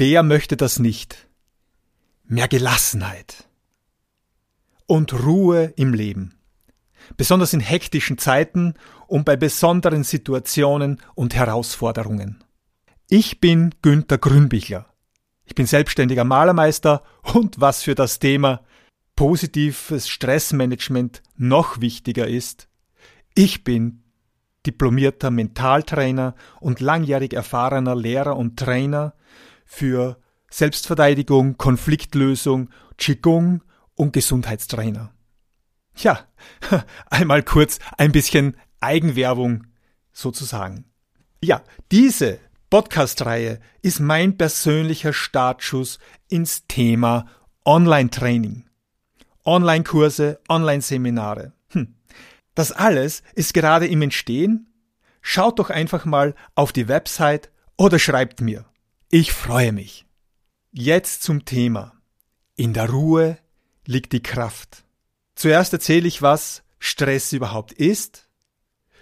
Wer möchte das nicht? Mehr Gelassenheit und Ruhe im Leben. Besonders in hektischen Zeiten und bei besonderen Situationen und Herausforderungen. Ich bin Günther Grünbichler. Ich bin selbstständiger Malermeister und was für das Thema positives Stressmanagement noch wichtiger ist, ich bin diplomierter Mentaltrainer und langjährig erfahrener Lehrer und Trainer für Selbstverteidigung, Konfliktlösung, Qigong und Gesundheitstrainer. Ja, einmal kurz ein bisschen Eigenwerbung sozusagen. Ja, diese Podcast-Reihe ist mein persönlicher Startschuss ins Thema Online-Training. Online-Kurse, Online-Seminare. Hm. Das alles ist gerade im Entstehen. Schaut doch einfach mal auf die Website oder schreibt mir. Ich freue mich. Jetzt zum Thema. In der Ruhe liegt die Kraft. Zuerst erzähle ich, was Stress überhaupt ist,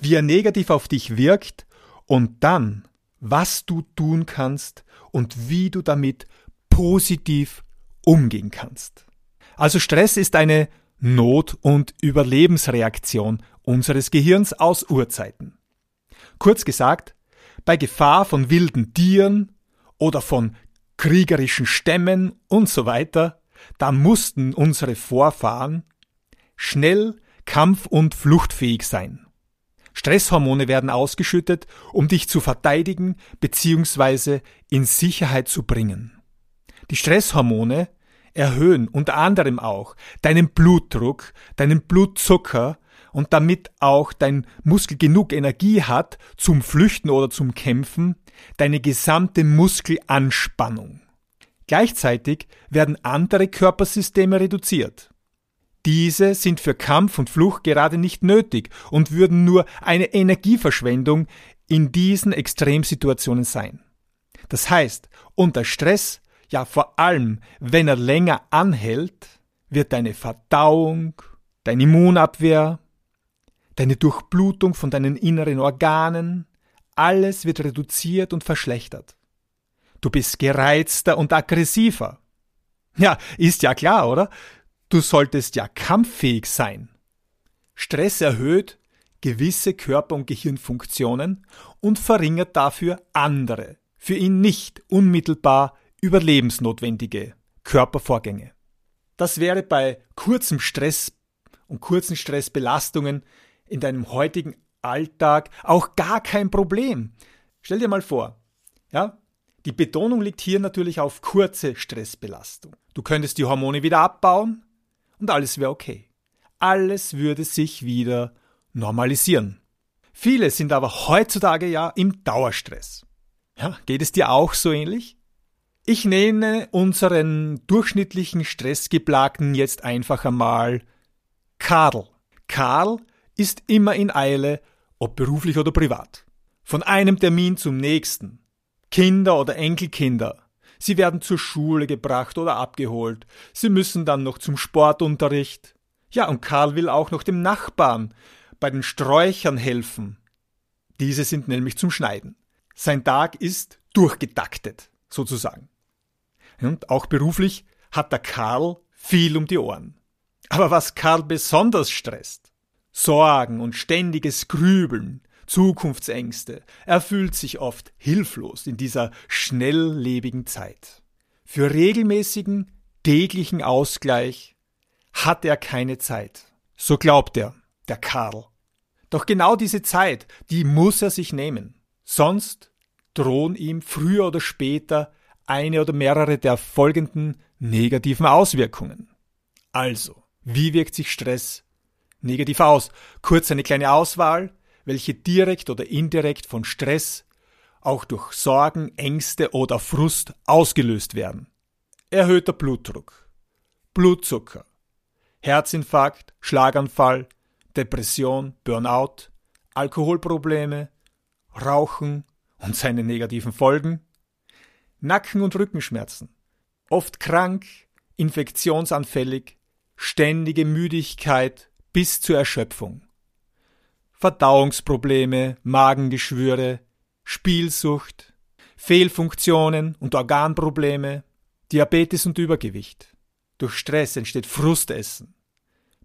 wie er negativ auf dich wirkt und dann was du tun kannst und wie du damit positiv umgehen kannst. Also Stress ist eine Not- und Überlebensreaktion unseres Gehirns aus Urzeiten. Kurz gesagt, bei Gefahr von wilden Tieren oder von kriegerischen Stämmen und so weiter, da mussten unsere Vorfahren schnell kampf- und fluchtfähig sein. Stresshormone werden ausgeschüttet, um dich zu verteidigen bzw. in Sicherheit zu bringen. Die Stresshormone erhöhen unter anderem auch deinen Blutdruck, deinen Blutzucker und damit auch dein Muskel genug Energie hat zum Flüchten oder zum Kämpfen, deine gesamte Muskelanspannung. Gleichzeitig werden andere Körpersysteme reduziert. Diese sind für Kampf und Flucht gerade nicht nötig und würden nur eine Energieverschwendung in diesen Extremsituationen sein. Das heißt, unter Stress, ja vor allem wenn er länger anhält, wird deine Verdauung, deine Immunabwehr, deine Durchblutung von deinen inneren Organen, alles wird reduziert und verschlechtert. Du bist gereizter und aggressiver. Ja, ist ja klar, oder? Du solltest ja kampffähig sein. Stress erhöht gewisse Körper- und Gehirnfunktionen und verringert dafür andere, für ihn nicht unmittelbar überlebensnotwendige Körpervorgänge. Das wäre bei kurzem Stress und kurzen Stressbelastungen in deinem heutigen Alltag auch gar kein Problem. Stell dir mal vor, ja, die Betonung liegt hier natürlich auf kurze Stressbelastung. Du könntest die Hormone wieder abbauen, und alles wäre okay. Alles würde sich wieder normalisieren. Viele sind aber heutzutage ja im Dauerstress. Ja, geht es dir auch so ähnlich? Ich nenne unseren durchschnittlichen Stressgeplagten jetzt einfach einmal Karl. Karl ist immer in Eile, ob beruflich oder privat. Von einem Termin zum nächsten. Kinder oder Enkelkinder, Sie werden zur Schule gebracht oder abgeholt. Sie müssen dann noch zum Sportunterricht. Ja, und Karl will auch noch dem Nachbarn bei den Sträuchern helfen. Diese sind nämlich zum Schneiden. Sein Tag ist durchgetaktet, sozusagen. Und auch beruflich hat der Karl viel um die Ohren. Aber was Karl besonders stresst, Sorgen und ständiges Grübeln, Zukunftsängste. Er fühlt sich oft hilflos in dieser schnelllebigen Zeit. Für regelmäßigen, täglichen Ausgleich hat er keine Zeit. So glaubt er, der Karl. Doch genau diese Zeit, die muss er sich nehmen. Sonst drohen ihm früher oder später eine oder mehrere der folgenden negativen Auswirkungen. Also, wie wirkt sich Stress negativ aus? Kurz eine kleine Auswahl welche direkt oder indirekt von Stress, auch durch Sorgen, Ängste oder Frust ausgelöst werden. Erhöhter Blutdruck, Blutzucker, Herzinfarkt, Schlaganfall, Depression, Burnout, Alkoholprobleme, Rauchen und seine negativen Folgen, Nacken- und Rückenschmerzen, oft krank, infektionsanfällig, ständige Müdigkeit bis zur Erschöpfung. Verdauungsprobleme, Magengeschwüre, Spielsucht, Fehlfunktionen und Organprobleme, Diabetes und Übergewicht. Durch Stress entsteht Frustessen,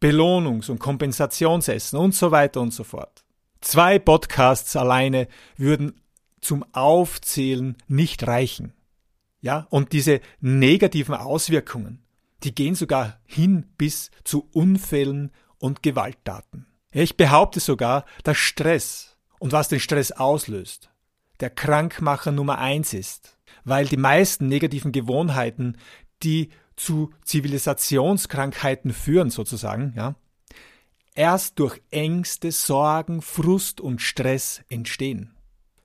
Belohnungs- und Kompensationsessen und so weiter und so fort. Zwei Podcasts alleine würden zum Aufzählen nicht reichen. Ja, und diese negativen Auswirkungen, die gehen sogar hin bis zu Unfällen und Gewalttaten. Ich behaupte sogar, dass Stress und was den Stress auslöst, der Krankmacher Nummer eins ist, weil die meisten negativen Gewohnheiten, die zu Zivilisationskrankheiten führen sozusagen, ja, erst durch Ängste, Sorgen, Frust und Stress entstehen.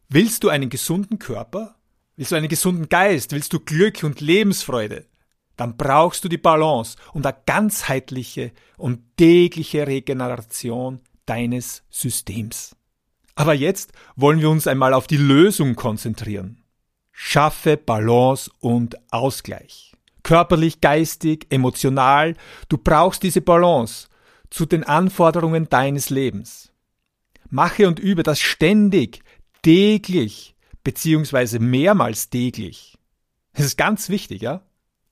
Willst du einen gesunden Körper? Willst du einen gesunden Geist? Willst du Glück und Lebensfreude? Dann brauchst du die Balance und eine ganzheitliche und tägliche Regeneration deines Systems. Aber jetzt wollen wir uns einmal auf die Lösung konzentrieren. Schaffe Balance und Ausgleich. Körperlich, geistig, emotional, du brauchst diese Balance zu den Anforderungen deines Lebens. Mache und übe das ständig, täglich, beziehungsweise mehrmals täglich. Das ist ganz wichtig, ja?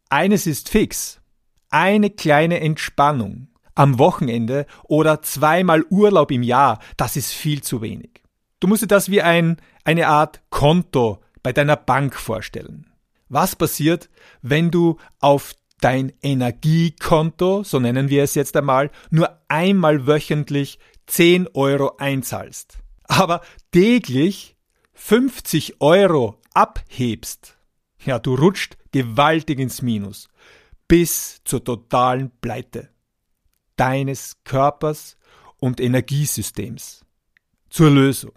Eines ist fix. Eine kleine Entspannung am Wochenende oder zweimal Urlaub im Jahr, das ist viel zu wenig. Du musst dir das wie ein, eine Art Konto bei deiner Bank vorstellen. Was passiert, wenn du auf dein Energiekonto, so nennen wir es jetzt einmal, nur einmal wöchentlich 10 Euro einzahlst, aber täglich 50 Euro abhebst? Ja, du rutscht gewaltig ins Minus bis zur totalen Pleite deines Körpers und Energiesystems. Zur Lösung.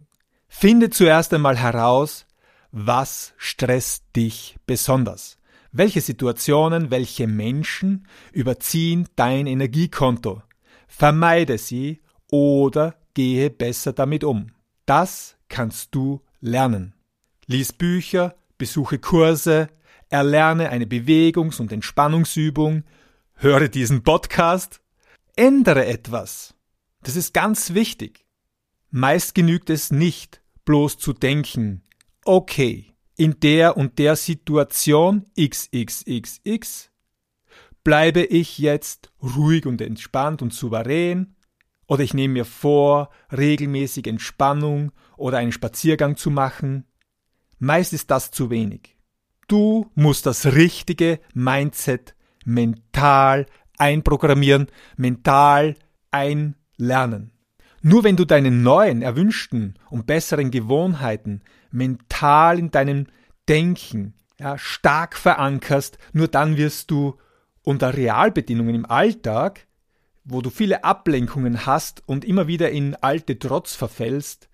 Finde zuerst einmal heraus, was stresst dich besonders. Welche Situationen, welche Menschen überziehen dein Energiekonto? Vermeide sie oder gehe besser damit um. Das kannst du lernen. Lies Bücher, besuche Kurse, erlerne eine Bewegungs- und Entspannungsübung, höre diesen Podcast Ändere etwas. Das ist ganz wichtig. Meist genügt es nicht, bloß zu denken, okay, in der und der Situation XXXX bleibe ich jetzt ruhig und entspannt und souverän, oder ich nehme mir vor, regelmäßig Entspannung oder einen Spaziergang zu machen. Meist ist das zu wenig. Du musst das richtige Mindset mental einprogrammieren, mental einlernen. Nur wenn du deine neuen, erwünschten und besseren Gewohnheiten mental in deinem Denken ja, stark verankerst, nur dann wirst du unter Realbedingungen im Alltag, wo du viele Ablenkungen hast und immer wieder in alte Trotz verfällst,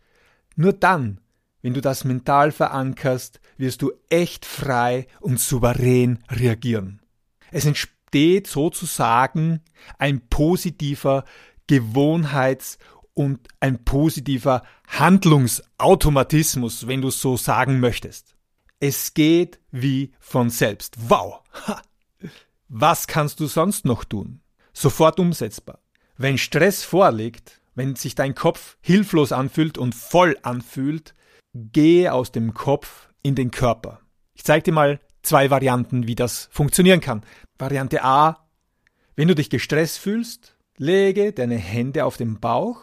nur dann, wenn du das mental verankerst, wirst du echt frei und souverän reagieren. Es entsteht sozusagen ein positiver Gewohnheits- und ein positiver Handlungsautomatismus, wenn du so sagen möchtest. Es geht wie von selbst. Wow! Was kannst du sonst noch tun? Sofort umsetzbar. Wenn Stress vorliegt, wenn sich dein Kopf hilflos anfühlt und voll anfühlt, gehe aus dem Kopf in den Körper. Ich zeige dir mal zwei Varianten, wie das funktionieren kann. Variante A, wenn du dich gestresst fühlst, lege deine Hände auf den Bauch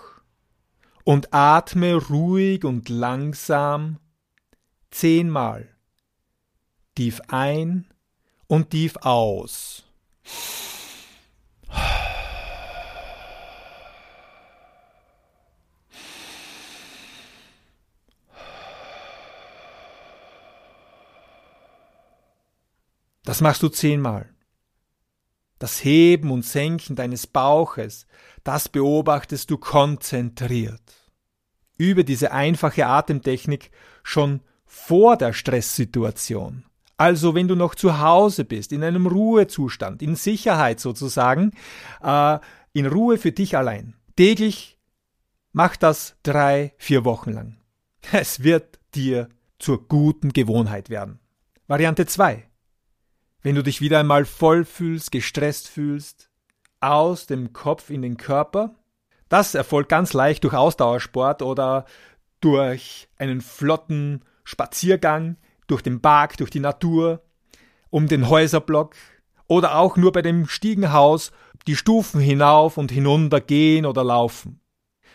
und atme ruhig und langsam zehnmal tief ein und tief aus. Das machst du zehnmal. Das Heben und Senken deines Bauches, das beobachtest du konzentriert. Übe diese einfache Atemtechnik schon vor der Stresssituation. Also wenn du noch zu Hause bist, in einem Ruhezustand, in Sicherheit sozusagen, äh, in Ruhe für dich allein. Täglich mach das drei, vier Wochen lang. Es wird dir zur guten Gewohnheit werden. Variante 2. Wenn du dich wieder einmal voll fühlst, gestresst fühlst, aus dem Kopf in den Körper, das erfolgt ganz leicht durch Ausdauersport oder durch einen flotten Spaziergang, durch den Park, durch die Natur, um den Häuserblock oder auch nur bei dem Stiegenhaus die Stufen hinauf und hinunter gehen oder laufen.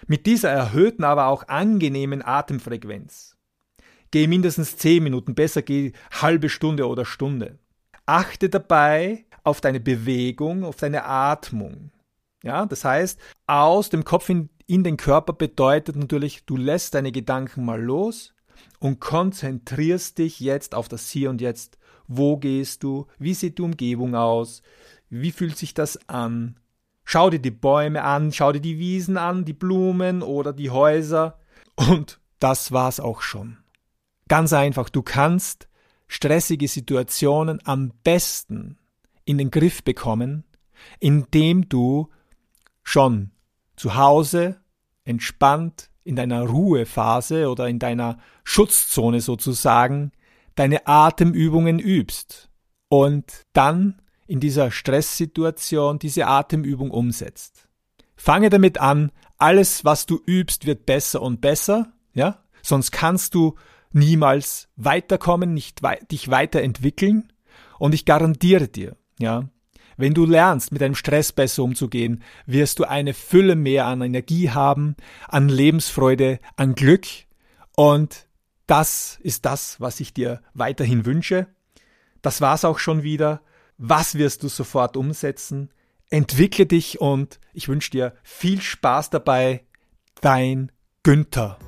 Mit dieser erhöhten, aber auch angenehmen Atemfrequenz. Geh mindestens zehn Minuten, besser geh halbe Stunde oder Stunde. Achte dabei auf deine Bewegung, auf deine Atmung. Ja, das heißt, aus dem Kopf in, in den Körper bedeutet natürlich, du lässt deine Gedanken mal los und konzentrierst dich jetzt auf das Hier und Jetzt. Wo gehst du? Wie sieht die Umgebung aus? Wie fühlt sich das an? Schau dir die Bäume an, schau dir die Wiesen an, die Blumen oder die Häuser. Und das war's auch schon. Ganz einfach, du kannst stressige Situationen am besten in den Griff bekommen, indem du schon zu Hause entspannt in deiner Ruhephase oder in deiner Schutzzone sozusagen deine Atemübungen übst und dann in dieser Stresssituation diese Atemübung umsetzt. Fange damit an, alles, was du übst, wird besser und besser, ja? Sonst kannst du niemals weiterkommen, nicht wei dich weiterentwickeln. Und ich garantiere dir, ja, wenn du lernst, mit deinem Stress besser umzugehen, wirst du eine Fülle mehr an Energie haben, an Lebensfreude, an Glück. Und das ist das, was ich dir weiterhin wünsche. Das war's auch schon wieder. Was wirst du sofort umsetzen? Entwickle dich und ich wünsche dir viel Spaß dabei. Dein Günther.